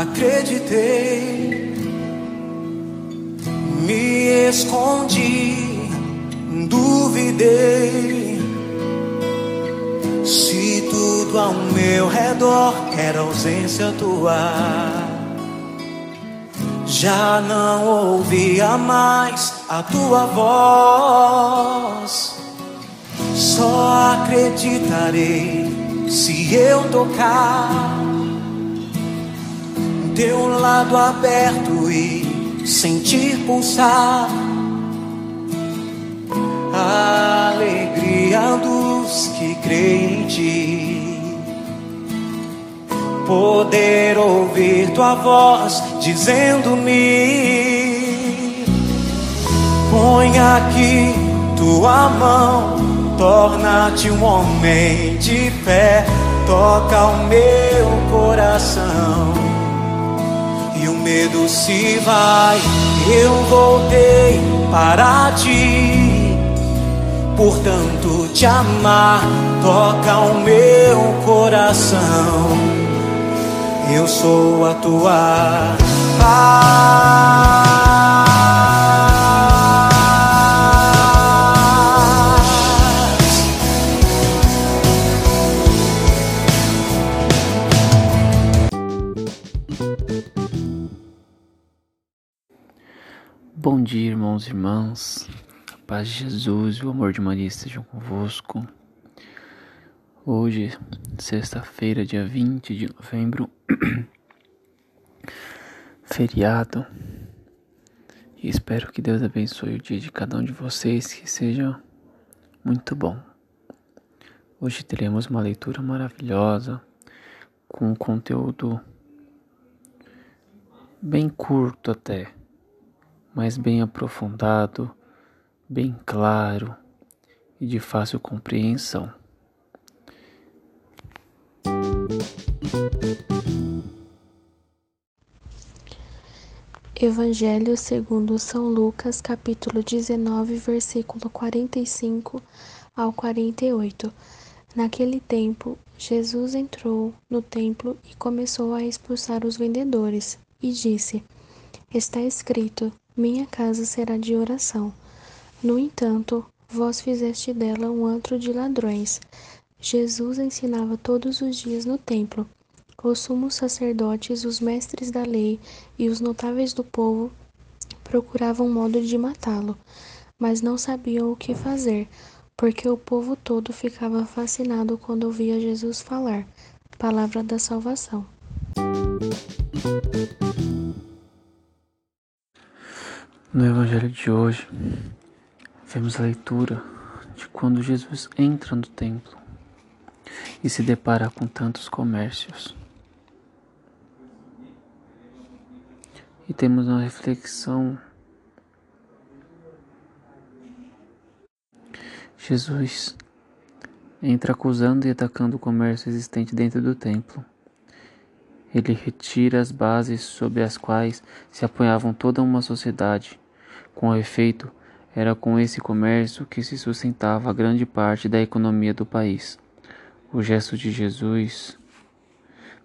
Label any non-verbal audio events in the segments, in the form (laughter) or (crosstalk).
acreditei. Me escondi, duvidei. Se tudo ao meu redor era ausência tua. Já não ouvia mais a tua voz. Só acreditarei se eu tocar teu lado aberto e sentir pulsar a alegria dos que creem em ti poder ouvir tua voz dizendo-me: Põe aqui tua mão, torna-te um homem de fé, toca o meu coração. Medo se vai, eu voltei para ti. Portanto, te amar toca o meu coração eu sou a tua paz. Bom dia, irmãos e irmãs. A paz de Jesus e o amor de Maria estejam convosco. Hoje, sexta-feira, dia 20 de novembro, (clears throat) feriado. E espero que Deus abençoe o dia de cada um de vocês, que seja muito bom. Hoje teremos uma leitura maravilhosa, com um conteúdo bem curto até, mas bem aprofundado, bem claro e de fácil compreensão. Evangelho segundo São Lucas, capítulo 19, versículo 45 ao 48. Naquele tempo, Jesus entrou no templo e começou a expulsar os vendedores, e disse: Está escrito: Minha casa será de oração. No entanto, vós fizeste dela um antro de ladrões. Jesus ensinava todos os dias no templo. Os sumos sacerdotes, os mestres da lei e os notáveis do povo procuravam modo de matá-lo, mas não sabiam o que fazer, porque o povo todo ficava fascinado quando ouvia Jesus falar. Palavra da salvação. No Evangelho de hoje, vemos a leitura de quando Jesus entra no templo e se depara com tantos comércios. E temos uma reflexão. Jesus entra acusando e atacando o comércio existente dentro do templo. Ele retira as bases sobre as quais se apoiavam toda uma sociedade. Com efeito, era com esse comércio que se sustentava grande parte da economia do país. O gesto de Jesus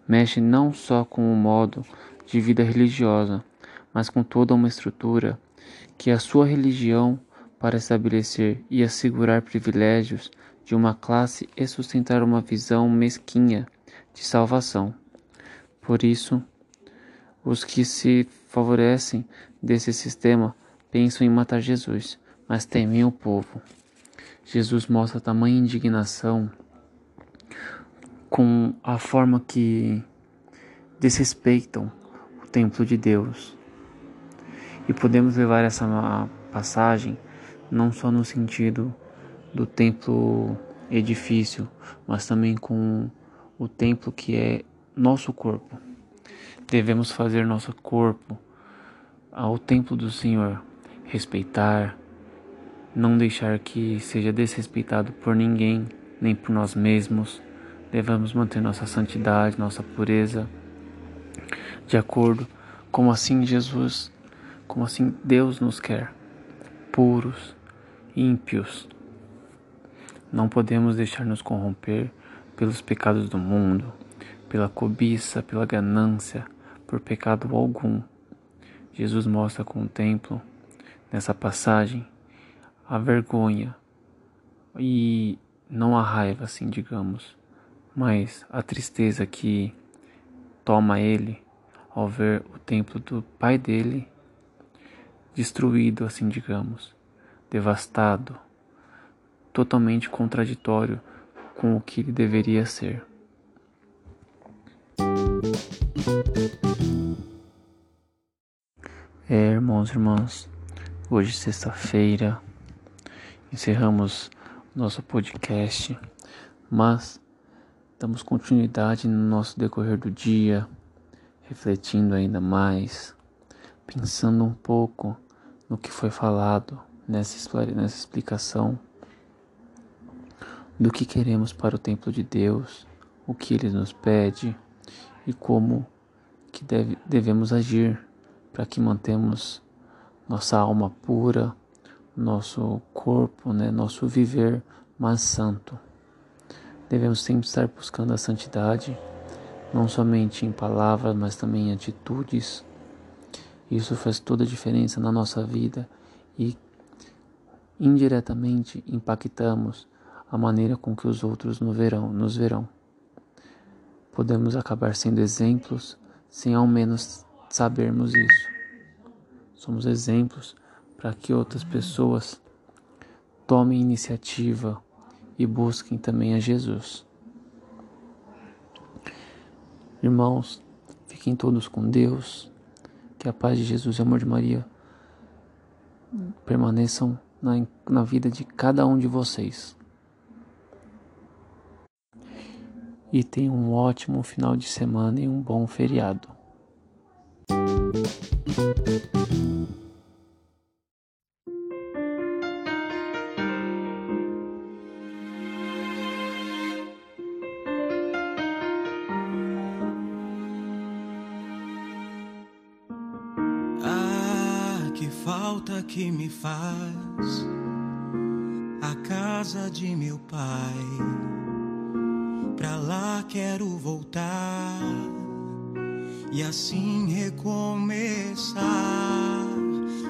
mexe não só com o modo de vida religiosa, mas com toda uma estrutura que a sua religião para estabelecer e assegurar privilégios de uma classe e sustentar uma visão mesquinha de salvação. Por isso, os que se favorecem desse sistema pensam em matar Jesus, mas temem o povo. Jesus mostra tamanha indignação com a forma que desrespeitam o templo de Deus e podemos levar essa passagem não só no sentido do templo edifício, mas também com o templo que é nosso corpo. Devemos fazer nosso corpo ao templo do Senhor, respeitar, não deixar que seja desrespeitado por ninguém, nem por nós mesmos. Devemos manter nossa santidade, nossa pureza, de acordo como assim Jesus como assim Deus nos quer, puros, ímpios. Não podemos deixar nos corromper pelos pecados do mundo, pela cobiça, pela ganância, por pecado algum. Jesus mostra com o templo, nessa passagem, a vergonha e não a raiva, assim, digamos, mas a tristeza que toma ele ao ver o templo do pai dele destruído, assim, digamos, devastado, totalmente contraditório com o que ele deveria ser. É, irmãos e irmãs, hoje sexta-feira encerramos nosso podcast, mas damos continuidade no nosso decorrer do dia, refletindo ainda mais, pensando um pouco no que foi falado nessa, nessa explicação do que queremos para o templo de Deus, o que ele nos pede e como que deve, devemos agir para que mantemos nossa alma pura, nosso corpo, né, nosso viver mais santo. Devemos sempre estar buscando a santidade, não somente em palavras, mas também em atitudes. Isso faz toda a diferença na nossa vida e indiretamente impactamos a maneira com que os outros nos verão, nos verão. Podemos acabar sendo exemplos sem ao menos sabermos isso. Somos exemplos para que outras pessoas tomem iniciativa e busquem também a Jesus. Irmãos, fiquem todos com Deus, que a paz de Jesus e o amor de Maria permaneçam na, na vida de cada um de vocês. e tenha um ótimo final de semana e um bom feriado. Ah, que falta que me faz a casa de meu pai. Pra lá quero voltar e assim recomeçar,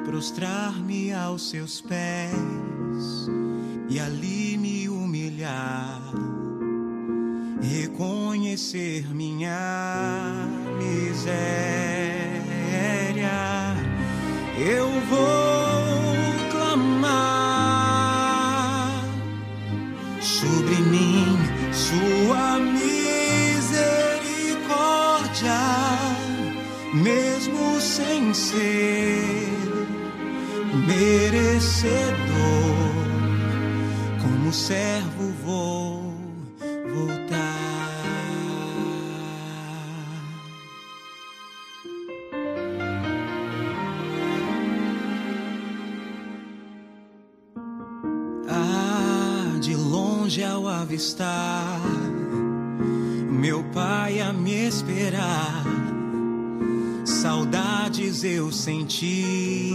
prostrar-me aos seus pés e ali me humilhar, reconhecer minha miséria. Eu vou clamar sobre mim sua misericórdia, ser merecedor, como servo vou voltar. Ah, de longe ao avistar meu pai a me esperar. Saudades eu senti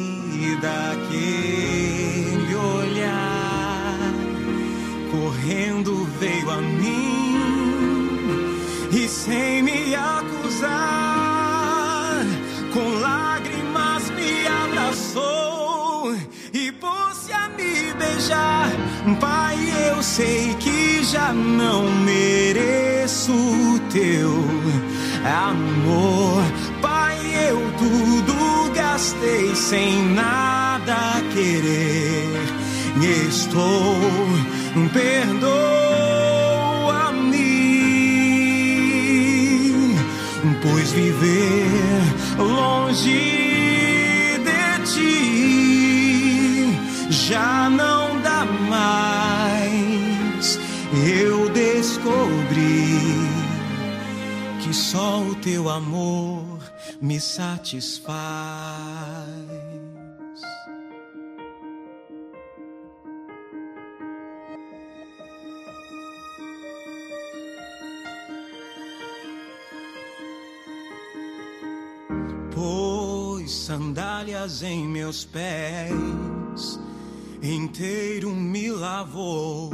daquele olhar. Correndo veio a mim e sem me acusar, com lágrimas me abraçou e pôs-se a me beijar. Pai, eu sei que já não mereço o teu amor. Gastei sem nada querer. Estou, perdoa-me, pois viver longe de ti já não dá mais. Eu descobri que só o teu amor me satisfaz. Pôs sandálias em meus pés, inteiro me lavou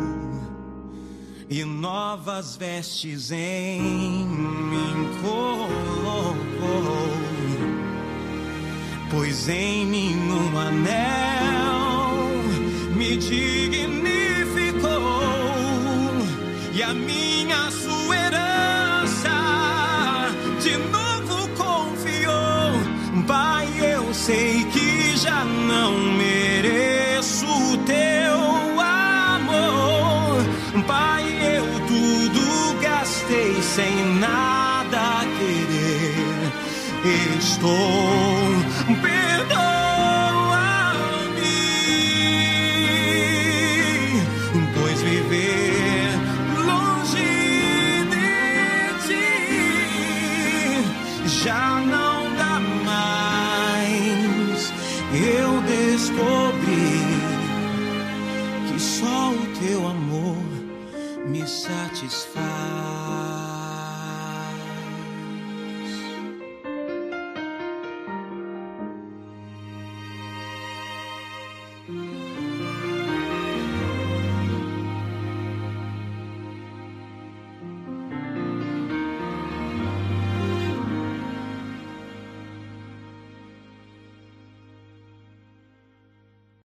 e novas vestes em mim colocou, pois em mim um anel me dignificou. E a minha sua herança de novo confiou, Pai, eu sei que já não mereço Estou